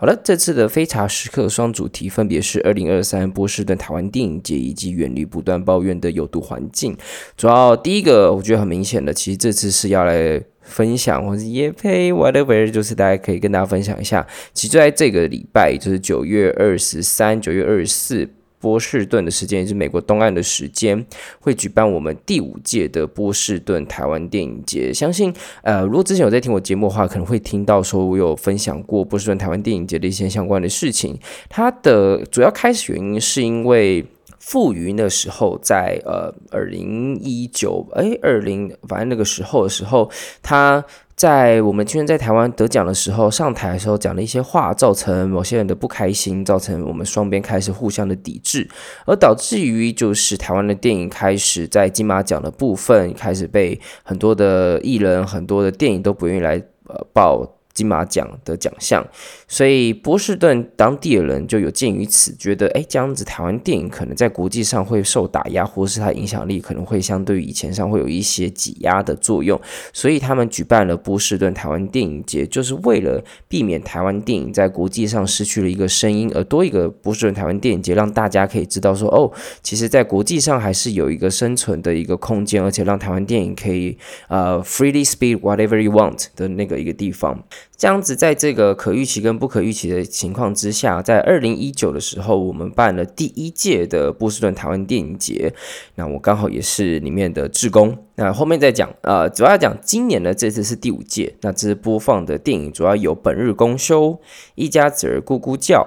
好了，这次的非茶时刻双主题分别是二零二三波士顿台湾电影节以及远离不断抱怨的有毒环境。主要第一个我觉得很明显的，其实这次是要来分享或是业配 whatever，就是大家可以跟大家分享一下。其实在这个礼拜，就是九月二十三、九月二十四。波士顿的时间也是美国东岸的时间，会举办我们第五届的波士顿台湾电影节。相信，呃，如果之前有在听我节目的话，可能会听到说我有分享过波士顿台湾电影节的一些相关的事情。它的主要开始原因是因为傅余那时候在呃二零一九哎二零反正那个时候的时候，他。在我们今天在台湾得奖的时候，上台的时候讲了一些话，造成某些人的不开心，造成我们双边开始互相的抵制，而导致于就是台湾的电影开始在金马奖的部分开始被很多的艺人、很多的电影都不愿意来呃报。金马奖的奖项，所以波士顿当地的人就有鉴于此，觉得哎，这样子台湾电影可能在国际上会受打压，或是它影响力可能会相对于以前上会有一些挤压的作用，所以他们举办了波士顿台湾电影节，就是为了避免台湾电影在国际上失去了一个声音，而多一个波士顿台湾电影节，让大家可以知道说，哦，其实，在国际上还是有一个生存的一个空间，而且让台湾电影可以呃 freely speak whatever you want 的那个一个地方。这样子，在这个可预期跟不可预期的情况之下，在二零一九的时候，我们办了第一届的波士顿台湾电影节。那我刚好也是里面的志工。那后面再讲，呃，主要讲今年的这次是第五届。那这次播放的电影主要有《本日公休》、《一家子儿咕咕叫》、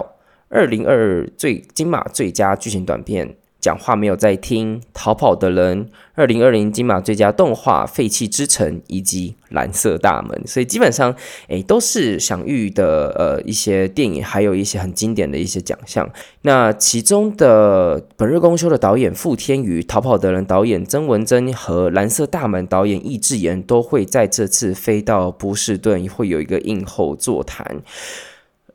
二零二二最金马最佳剧情短片。讲话没有在听，逃跑的人，二零二零金马最佳动画《废弃之城》以及《蓝色大门》，所以基本上，诶，都是享誉的呃一些电影，还有一些很经典的一些奖项。那其中的《本日公休》的导演傅天余，《逃跑的人》导演曾文珍和《蓝色大门》导演易智言都会在这次飞到波士顿，会有一个映后座谈。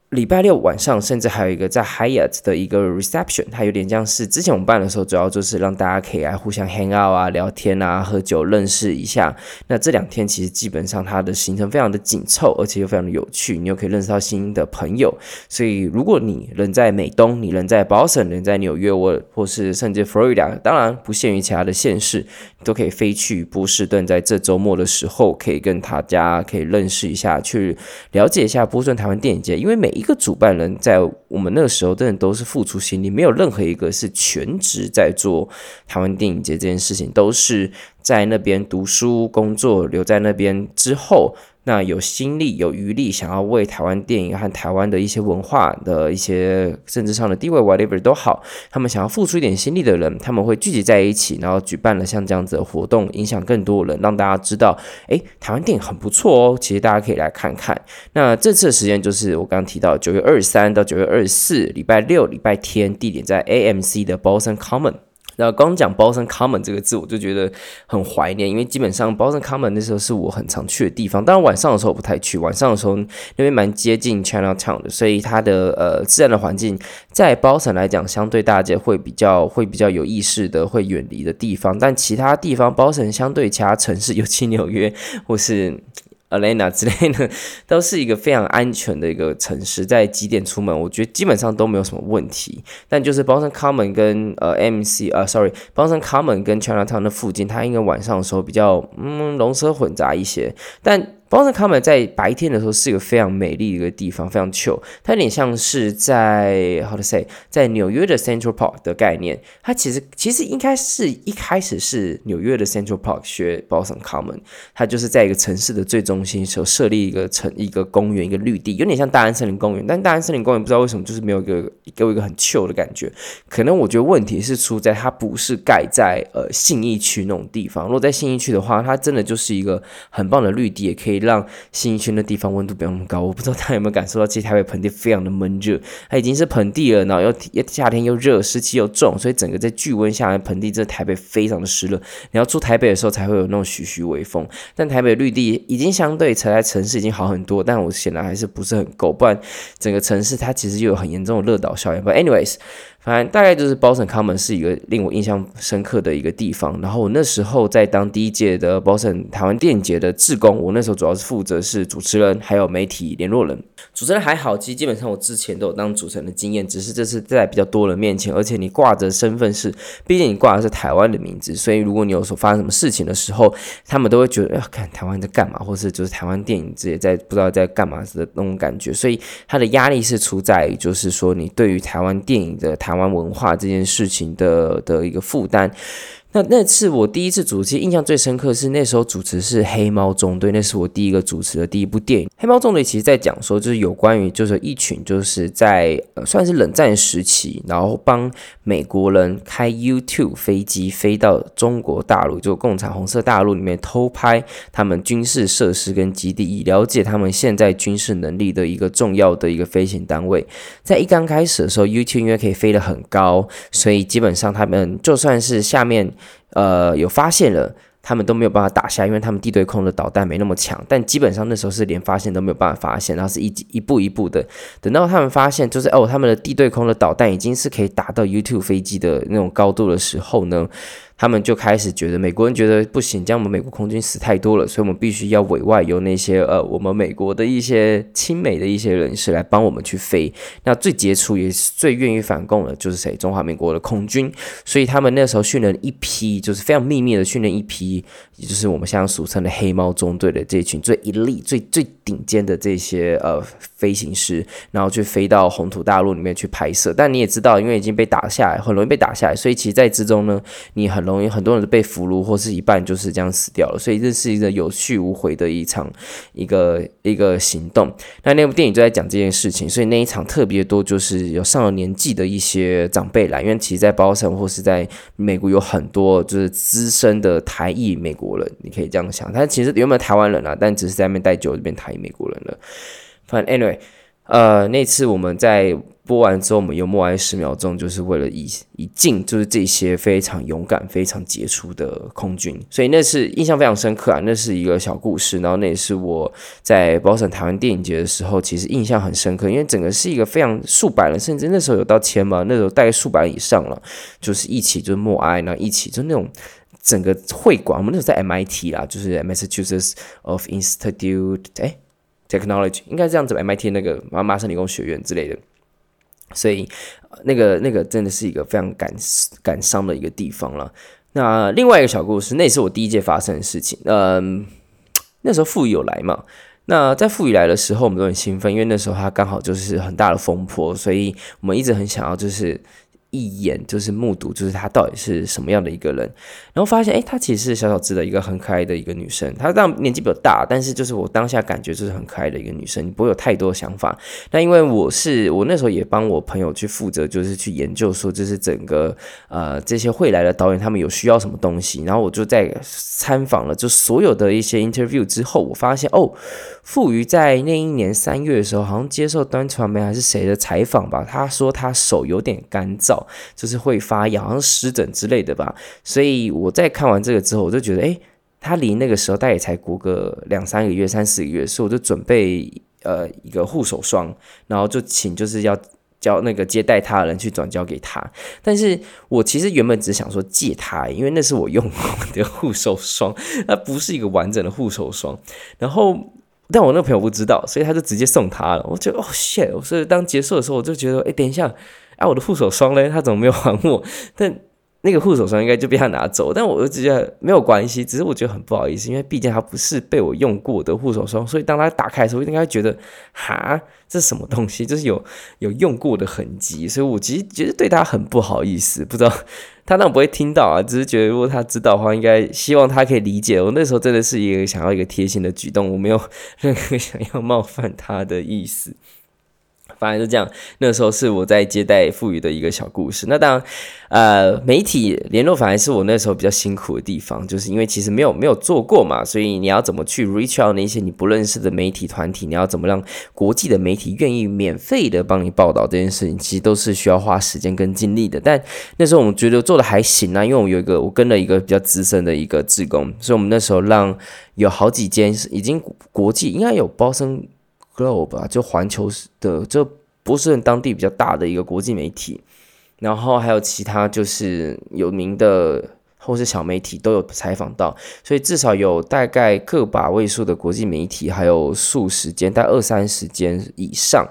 礼拜六晚上，甚至还有一个在 Hyatt 的一个 reception，它有点像是之前我们办的时候，主要就是让大家可以来互相 hang out 啊、聊天啊、喝酒、认识一下。那这两天其实基本上它的行程非常的紧凑，而且又非常的有趣，你又可以认识到新的朋友。所以如果你人在美东，你人在 Boston，人在纽约，或或是甚至 Florida，当然不限于其他的县市，你都可以飞去波士顿，在这周末的时候可以跟大家可以认识一下，去了解一下波士顿台湾电影节，因为每一个主办人在我们那个时候，真的都是付出心力，没有任何一个是全职在做台湾电影节这件事情，都是在那边读书、工作，留在那边之后。那有心力、有余力，想要为台湾电影和台湾的一些文化的一些政治上的地位，whatever 都好，他们想要付出一点心力的人，他们会聚集在一起，然后举办了像这样子的活动，影响更多人，让大家知道，诶，台湾电影很不错哦。其实大家可以来看看。那这次的时间就是我刚刚提到九月二十三到九月二十四，礼拜六、礼拜天，地点在 AMC 的 Boston Common。那刚讲 Boston Common 这个字，我就觉得很怀念，因为基本上 Boston Common 那时候是我很常去的地方。当然晚上的时候我不太去，晚上的时候那边蛮接近 Chinatown 的，所以它的呃自然的环境在 Boston 来讲，相对大家会比较会比较有意识的会远离的地方。但其他地方，Boston 相对其他城市，尤其纽约或是。Alena 之类的，都是一个非常安全的一个城市，在几点出门，我觉得基本上都没有什么问题。但就是 Boston Common 跟呃 MC 呃，sorry，Boston Common 跟 Chinatown 的附近，它应该晚上的时候比较嗯龙蛇混杂一些，但。Boston Common 在白天的时候是一个非常美丽的一个地方，非常 chill。它有点像是在 how to say，在纽约的 Central Park 的概念。它其实其实应该是一开始是纽约的 Central Park 学 Boston Common，它就是在一个城市的最中心时候设立一个城一个公园一个绿地，有点像大安森林公园。但大安森林公园不知道为什么就是没有一个给我一个很 chill 的感觉。可能我觉得问题是出在它不是盖在呃信义区那种地方。如果在信义区的话，它真的就是一个很棒的绿地，也可以。让信义区的地方温度不要那么高。我不知道大家有没有感受到，其实台北盆地非常的闷热，它已经是盆地了，然后又夏天又热，湿气又重，所以整个在巨温下来，盆地这台北非常的湿热。你要住台北的时候才会有那种徐徐微风，但台北绿地已经相对才在城市已经好很多，但我显然还是不是很够，不然整个城市它其实又有很严重的热岛效应。But anyways。反正大概就是 Boston Common 是一个令我印象深刻的一个地方。然后我那时候在当第一届的 Boston 台湾电影节的志工，我那时候主要是负责是主持人，还有媒体联络人。主持人还好，其实基本上我之前都有当主持人的经验，只是这次在比较多人面前，而且你挂着身份是，毕竟你挂的是台湾的名字，所以如果你有所发生什么事情的时候，他们都会觉得要看台湾在干嘛，或是就是台湾电影节在不知道在干嘛的那种感觉。所以他的压力是出在于，就是说你对于台湾电影的台玩文化这件事情的的一个负担。那那次我第一次主持，印象最深刻是那时候主持是《黑猫中队》，那是我第一个主持的第一部电影。《黑猫中队》其实在讲说，就是有关于就是一群就是在呃算是冷战时期，然后帮美国人开 YouTube 飞机飞到中国大陆，就共产红色大陆里面偷拍他们军事设施跟基地，以了解他们现在军事能力的一个重要的一个飞行单位。在一刚开始的时候，YouTube 因为可以飞得很高，所以基本上他们就算是下面。呃，有发现了，他们都没有办法打下，因为他们地对空的导弹没那么强。但基本上那时候是连发现都没有办法发现，然后是一一步一步的，等到他们发现，就是哦，他们的地对空的导弹已经是可以打到 U two 飞机的那种高度的时候呢。他们就开始觉得美国人觉得不行，这样我们美国空军死太多了，所以我们必须要委外由那些呃我们美国的一些亲美的一些人士来帮我们去飞。那最杰出也是最愿意反共的就是谁？中华民国的空军。所以他们那时候训练一批，就是非常秘密的训练一批，也就是我们现在俗称的黑猫中队的这群最 elite 最最顶尖的这些呃飞行师，然后去飞到红土大陆里面去拍摄。但你也知道，因为已经被打下来，很容易被打下来，所以其实在之中呢，你很。容易很多人被俘虏，或是一半就是这样死掉了，所以这是一个有去无回的一场一个一个行动。那那部电影就在讲这件事情，所以那一场特别多，就是有上了年纪的一些长辈来，因为其实，在包城或是在美国有很多就是资深的台裔美国人，你可以这样想。他其实有没有台湾人啊？但只是在那边待久了就变台裔美国人了。反正 anyway，呃，那次我们在。播完之后，我们又默哀十秒钟，就是为了以以敬，就是这些非常勇敢、非常杰出的空军。所以那是印象非常深刻啊，那是一个小故事。然后那也是我在保存台湾电影节的时候，其实印象很深刻，因为整个是一个非常数百人，甚至那时候有到千嘛，那时候大概数百人以上了，就是一起就是默哀，然后一起就那种整个会馆，我们那时候在 MIT 啦，就是 Massachusetts of Institute 哎 Technology，应该这样子，MIT 那个麻麻省理工学院之类的。所以，那个那个真的是一个非常感感伤的一个地方了。那另外一个小故事，那也是我第一届发生的事情。嗯，那时候富裕有来嘛？那在富裕来的时候，我们都很兴奋，因为那时候他刚好就是很大的风波，所以我们一直很想要就是。一眼就是目睹，就是她到底是什么样的一个人，然后发现，诶，她其实是小小只的一个很可爱的一个女生。她当然年纪比较大，但是就是我当下感觉就是很可爱的一个女生，你不会有太多想法。那因为我是我那时候也帮我朋友去负责，就是去研究说，就是整个呃这些会来的导演他们有需要什么东西，然后我就在参访了就所有的一些 interview 之后，我发现哦。傅仪在那一年三月的时候，好像接受端传媒还是谁的采访吧，他说他手有点干燥，就是会发痒，好像湿疹之类的吧。所以我在看完这个之后，我就觉得，诶，他离那个时候大概才过个两三个月、三四个月，所以我就准备呃一个护手霜，然后就请就是要叫那个接待他的人去转交给他。但是我其实原本只想说借他，因为那是我用过的护手霜，那不是一个完整的护手霜，然后。但我那朋友不知道，所以他就直接送他了。我觉得哦，shit！所以当结束的时候，我就觉得，哎，等一下，啊，我的护手霜嘞，他怎么没有还我？但那个护手霜应该就被他拿走。但我就觉得没有关系，只是我觉得很不好意思，因为毕竟他不是被我用过的护手霜，所以当他打开的时候，应该觉得，哈，这是什么东西？就是有有用过的痕迹，所以我其实觉得对他很不好意思，不知道。他当然不会听到啊，只是觉得如果他知道的话，应该希望他可以理解。我那时候真的是一个想要一个贴心的举动，我没有 任何想要冒犯他的意思。反正就这样，那时候是我在接待赋予的一个小故事。那当然，呃，媒体联络反而是我那时候比较辛苦的地方，就是因为其实没有没有做过嘛，所以你要怎么去 reach out 那些你不认识的媒体团体，你要怎么让国际的媒体愿意免费的帮你报道这件事情，其实都是需要花时间跟精力的。但那时候我们觉得做的还行啊，因为我有一个我跟了一个比较资深的一个志工，所以我们那时候让有好几间已经国际应该有包生。Globe 吧，就环球的，这波士顿当地比较大的一个国际媒体，然后还有其他就是有名的或是小媒体都有采访到，所以至少有大概个把位数的国际媒体，还有数十间，大概二三十间以上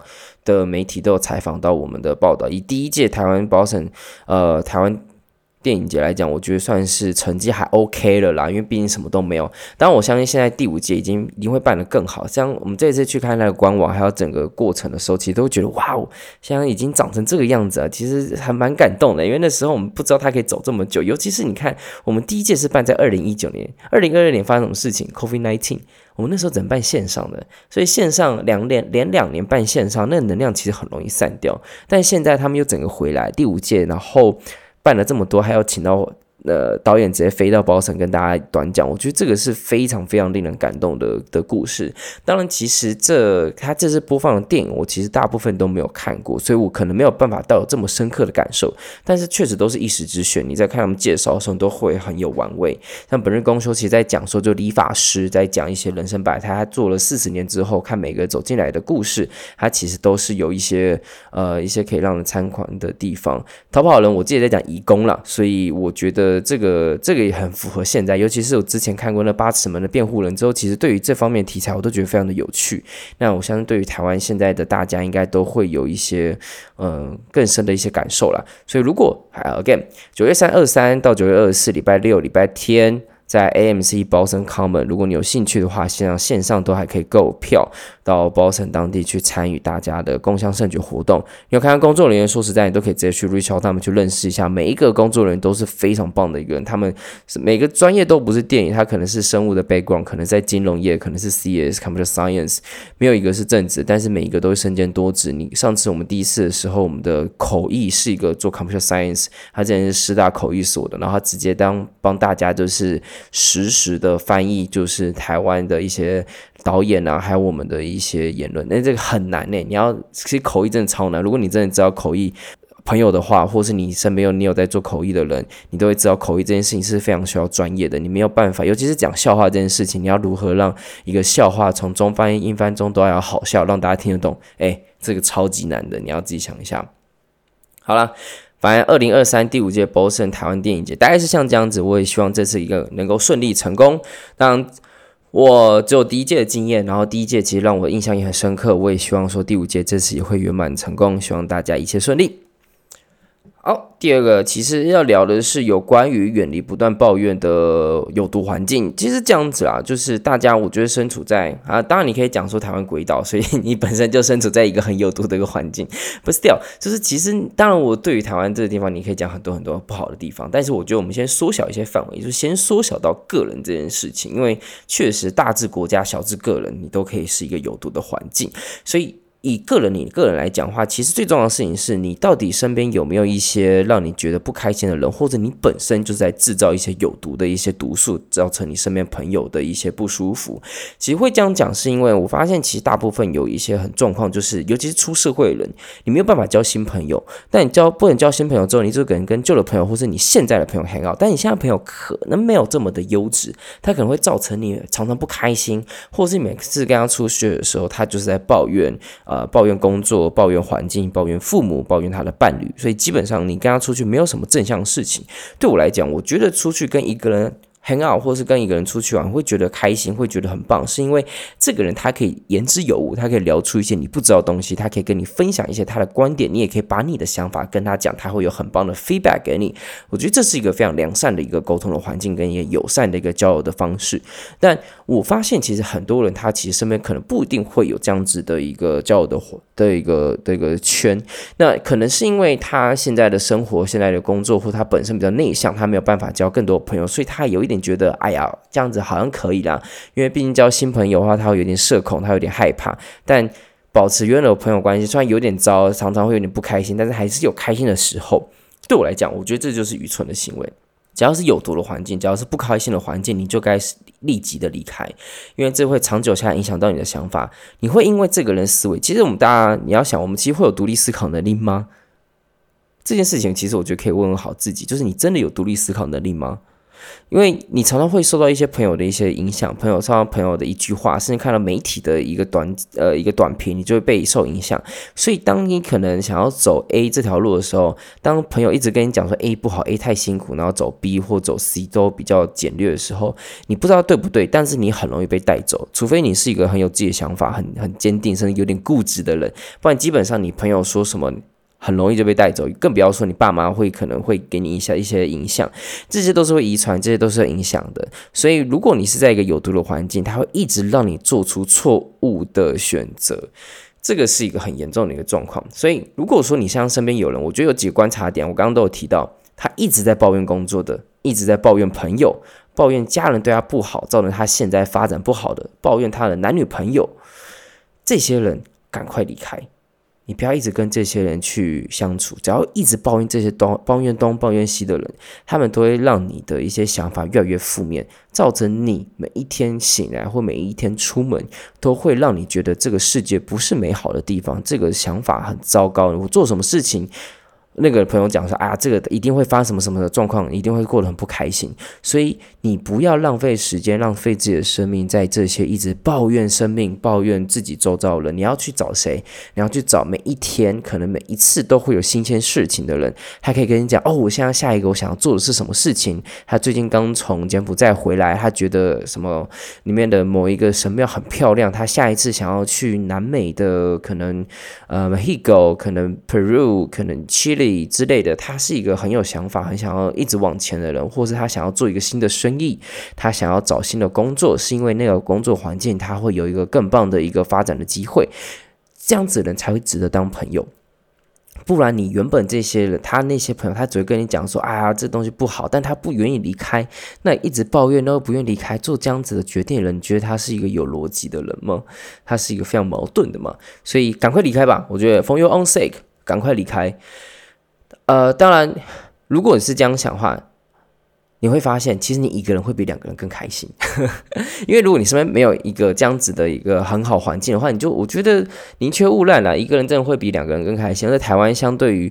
的媒体都有采访到我们的报道。以第一届台湾保险呃，台湾。电影节来讲，我觉得算是成绩还 OK 了啦，因为毕竟什么都没有。当然，我相信现在第五届已经一定会办得更好。像我们这次去看那个官网，还有整个过程的时候，其实都觉得哇哦，现在已经长成这个样子啊，其实还蛮感动的。因为那时候我们不知道它可以走这么久，尤其是你看，我们第一届是办在二零一九年，二零二二年发生什么事情？COVID-19，我们那时候怎么办线上的，所以线上两连连两年办线上，那能量其实很容易散掉。但现在他们又整个回来，第五届，然后。办了这么多，还要请到。呃，导演直接飞到包层跟大家短讲，我觉得这个是非常非常令人感动的的故事。当然，其实这他这次播放的电影，我其实大部分都没有看过，所以我可能没有办法到有这么深刻的感受。但是确实都是一时之选，你在看他们介绍的时候，都会很有玩味。像本日公休，其实在讲说，就理发师在讲一些人生百态，他做了四十年之后，看每个走进来的故事，他其实都是有一些呃一些可以让人参考的地方。逃跑人，我自己在讲移工了，所以我觉得。呃，这个这个也很符合现在，尤其是我之前看过那八尺门的辩护人之后，其实对于这方面题材，我都觉得非常的有趣。那我相信，对于台湾现在的大家，应该都会有一些嗯、更深的一些感受啦。所以，如果还 again 九月三二三到九月二十四，礼拜六、礼拜天。在 AMC Boston Common，如果你有兴趣的话，线上线上都还可以购票到 Boston 当地去参与大家的共享盛举活动。你有看到工作人员，说实在，你都可以直接去 reach out 他们去认识一下。每一个工作人员都是非常棒的一个人，他们每个专业都不是电影，他可能是生物的 background，可能在金融业，可能是 CS Computer Science，没有一个是正职，但是每一个都是身兼多职。你上次我们第一次的时候，我们的口译是一个做 Computer Science，他之前是师大口译所的，然后他直接当帮大家就是。实时的翻译就是台湾的一些导演啊，还有我们的一些言论，那这个很难呢。你要其实口译真的超难。如果你真的知道口译朋友的话，或是你身边有你有在做口译的人，你都会知道口译这件事情是非常需要专业的。你没有办法，尤其是讲笑话这件事情，你要如何让一个笑话从中翻译英翻中都要好笑，让大家听得懂？哎，这个超级难的，你要自己想一下。好了。反正二零二三第五届 Boston 台湾电影节大概是像这样子，我也希望这次一个能够顺利成功。当然，我只有第一届的经验，然后第一届其实让我印象也很深刻，我也希望说第五届这次也会圆满成功，希望大家一切顺利。好，第二个其实要聊的是有关于远离不断抱怨的有毒环境。其实这样子啊，就是大家我觉得身处在啊，当然你可以讲说台湾鬼岛，所以你本身就身处在一个很有毒的一个环境。不是掉，就是其实当然我对于台湾这个地方，你可以讲很多很多不好的地方，但是我觉得我们先缩小一些范围，就先缩小到个人这件事情，因为确实大至国家，小至个人，你都可以是一个有毒的环境，所以。以个人你个人来讲的话，其实最重要的事情是你到底身边有没有一些让你觉得不开心的人，或者你本身就在制造一些有毒的一些毒素，造成你身边朋友的一些不舒服。其实会这样讲，是因为我发现其实大部分有一些很状况，就是尤其是出社会的人，你没有办法交新朋友。但你交不能交新朋友之后，你就可能跟旧的朋友，或是你现在的朋友 hang out，但你现在朋友可能没有这么的优质，他可能会造成你常常不开心，或是每次跟他出去的时候，他就是在抱怨。呃，抱怨工作，抱怨环境，抱怨父母，抱怨他的伴侣，所以基本上你跟他出去没有什么正向的事情。对我来讲，我觉得出去跟一个人。很好，或是跟一个人出去玩，会觉得开心，会觉得很棒，是因为这个人他可以言之有物，他可以聊出一些你不知道的东西，他可以跟你分享一些他的观点，你也可以把你的想法跟他讲，他会有很棒的 feedback 给你。我觉得这是一个非常良善的一个沟通的环境，跟一个友善的一个交友的方式。但我发现，其实很多人他其实身边可能不一定会有这样子的一个交友的的一个的一个圈，那可能是因为他现在的生活、现在的工作，或他本身比较内向，他没有办法交更多朋友，所以他有一有点。觉得哎呀，这样子好像可以啦，因为毕竟交新朋友的话，他会有点社恐，他有点害怕。但保持原有的朋友关系，虽然有点糟，常常会有点不开心，但是还是有开心的时候。对我来讲，我觉得这就是愚蠢的行为。只要是有毒的环境，只要是不开心的环境，你就该立即的离开，因为这会长久下来影响到你的想法。你会因为这个人思维，其实我们大家你要想，我们其实会有独立思考能力吗？这件事情其实我觉得可以问问好自己，就是你真的有独立思考能力吗？因为你常常会受到一些朋友的一些影响，朋友上到朋友的一句话，甚至看到媒体的一个短呃一个短评，你就会被受影响。所以当你可能想要走 A 这条路的时候，当朋友一直跟你讲说 A 不好，A 太辛苦，然后走 B 或走 C 都比较简略的时候，你不知道对不对，但是你很容易被带走。除非你是一个很有自己的想法、很很坚定，甚至有点固执的人，不然基本上你朋友说什么。很容易就被带走，更不要说你爸妈会可能会给你一些一些影响，这些都是会遗传，这些都是影响的。所以，如果你是在一个有毒的环境，它会一直让你做出错误的选择，这个是一个很严重的一个状况。所以，如果说你像身边有人，我觉得有几个观察点，我刚刚都有提到，他一直在抱怨工作的，一直在抱怨朋友，抱怨家人对他不好，造成他现在发展不好的，抱怨他的男女朋友，这些人赶快离开。你不要一直跟这些人去相处，只要一直抱怨这些东抱怨东抱怨西的人，他们都会让你的一些想法越来越负面，造成你每一天醒来或每一天出门，都会让你觉得这个世界不是美好的地方，这个想法很糟糕。我做什么事情？那个朋友讲说：“啊，这个一定会发生什么什么的状况，一定会过得很不开心。所以你不要浪费时间，浪费自己的生命在这些一直抱怨生命、抱怨自己周遭的人。你要去找谁？你要去找每一天，可能每一次都会有新鲜事情的人，他可以跟你讲：哦，我现在下一个我想要做的是什么事情？他最近刚从柬埔寨回来，他觉得什么里面的某一个神庙很漂亮，他下一次想要去南美的，可能呃，Mexico，可能 Peru，可能 Chile。”之类的，他是一个很有想法、很想要一直往前的人，或是他想要做一个新的生意，他想要找新的工作，是因为那个工作环境他会有一个更棒的一个发展的机会，这样子的人才会值得当朋友。不然，你原本这些人，他那些朋友，他只会跟你讲说：“啊，这东西不好。”但他不愿意离开，那一直抱怨，都不愿意离开，做这样子的决定的人，你觉得他是一个有逻辑的人吗？他是一个非常矛盾的嘛？所以，赶快离开吧！我觉得，for your own sake，赶快离开。呃，当然，如果你是这样想的话，你会发现，其实你一个人会比两个人更开心，因为如果你身边没有一个这样子的一个很好环境的话，你就我觉得宁缺毋滥啦，一个人真的会比两个人更开心。在台湾，相对于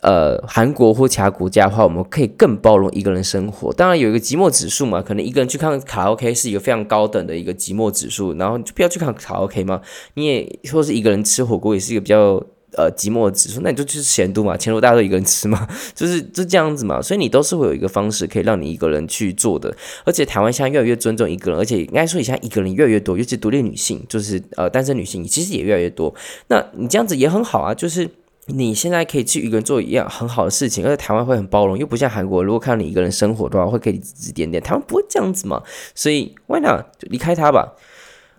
呃韩国或其他国家的话，我们可以更包容一个人生活。当然有一个寂寞指数嘛，可能一个人去看卡拉 OK 是一个非常高等的一个寂寞指数，然后就不要去看卡拉 OK 吗？你也说是一个人吃火锅也是一个比较。呃，寂寞的指数，那你就去咸都嘛，咸都大家都一个人吃嘛，就是就这样子嘛，所以你都是会有一个方式可以让你一个人去做的，而且台湾现在越来越尊重一个人，而且应该说，你现在一个人越来越多，尤其独立女性，就是呃单身女性，其实也越来越多。那你这样子也很好啊，就是你现在可以去一个人做一样很好的事情，而且台湾会很包容，又不像韩国，如果看到你一个人生活的话，会给你指指点点，台湾不会这样子嘛，所以 why not 就离开他吧。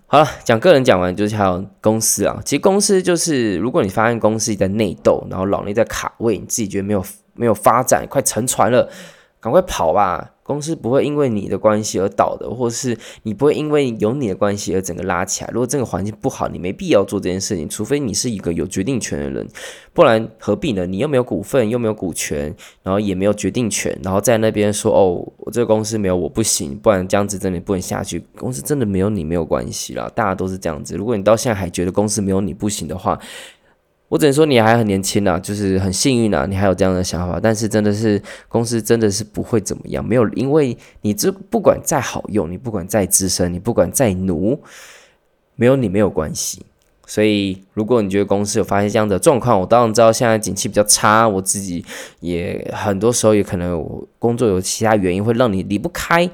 好了，讲个人讲完，就是还有公司啊。其实公司就是，如果你发现公司在内斗，然后老内在卡位，你自己觉得没有没有发展，快沉船了，赶快跑吧。公司不会因为你的关系而倒的，或是你不会因为有你的关系而整个拉起来。如果这个环境不好，你没必要做这件事情，除非你是一个有决定权的人，不然何必呢？你又没有股份，又没有股权，然后也没有决定权，然后在那边说哦，我这个公司没有我不行，不然这样子真的不能下去。公司真的没有你没有关系啦，大家都是这样子。如果你到现在还觉得公司没有你不行的话，我只能说你还很年轻呐，就是很幸运啊，你还有这样的想法。但是真的是公司真的是不会怎么样，没有，因为你这不管再好用，你不管再资深，你不管再奴，没有你没有关系。所以如果你觉得公司有发现这样的状况，我当然知道现在景气比较差，我自己也很多时候也可能工作有其他原因会让你离不开。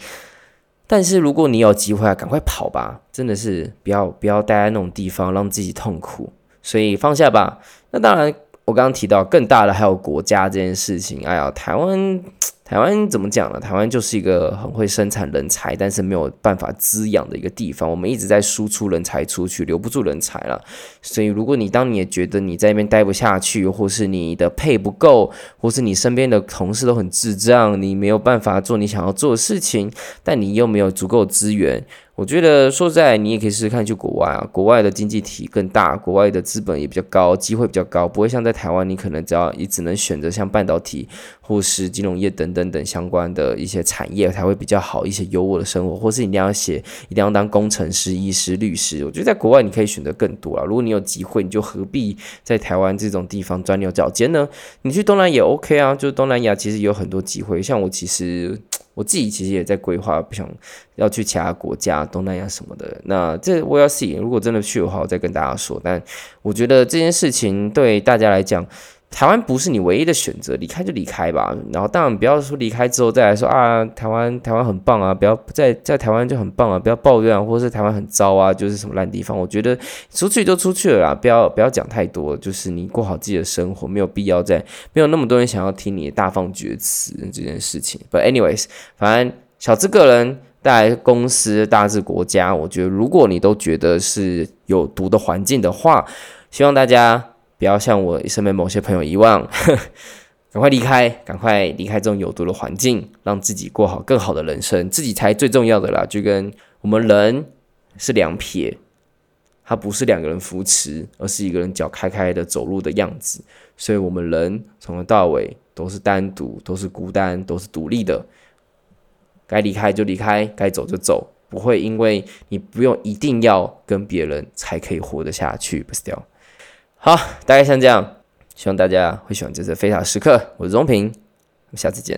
但是如果你有机会啊，赶快跑吧，真的是不要不要待在那种地方，让自己痛苦。所以放下吧。那当然，我刚刚提到更大的还有国家这件事情。哎呀，台湾台湾怎么讲呢？台湾就是一个很会生产人才，但是没有办法滋养的一个地方。我们一直在输出人才出去，留不住人才了。所以，如果你当你也觉得你在那边待不下去，或是你的配不够，或是你身边的同事都很智障，你没有办法做你想要做的事情，但你又没有足够资源。我觉得说实在，你也可以试试看去国外啊，国外的经济体更大，国外的资本也比较高，机会比较高，不会像在台湾，你可能只要你只能选择像半导体或是金融业等等等相关的一些产业才会比较好一些，优渥的生活，或是你一定要写，一定要当工程师、医师、律师。我觉得在国外你可以选择更多啊，如果你有机会，你就何必在台湾这种地方钻牛角尖呢？你去东南亚也 OK 啊，就是东南亚其实有很多机会，像我其实。我自己其实也在规划，不想要去其他国家，东南亚什么的。那这我要 see，如果真的去的话，我再跟大家说。但我觉得这件事情对大家来讲。台湾不是你唯一的选择，离开就离开吧。然后当然不要说离开之后再来说啊，台湾台湾很棒啊，不要在在台湾就很棒啊，不要抱怨啊，或者是台湾很糟啊，就是什么烂地方。我觉得出去就出去了啦，不要不要讲太多，就是你过好自己的生活，没有必要在没有那么多人想要听你大放厥词这件事情。But anyways，反正小资个人，大公司，大至国家，我觉得如果你都觉得是有毒的环境的话，希望大家。不要像我身边某些朋友一样，赶快离开，赶快离开这种有毒的环境，让自己过好更好的人生，自己才最重要的啦。就跟我们人是两撇，它不是两个人扶持，而是一个人脚开开的走路的样子。所以，我们人从头到尾都是单独，都是孤单，都是独立的。该离开就离开，该走就走，不会因为你不用一定要跟别人才可以活得下去，不是掉。好，大概像这样，希望大家会喜欢这次非常时刻。我是钟平，我们下次见。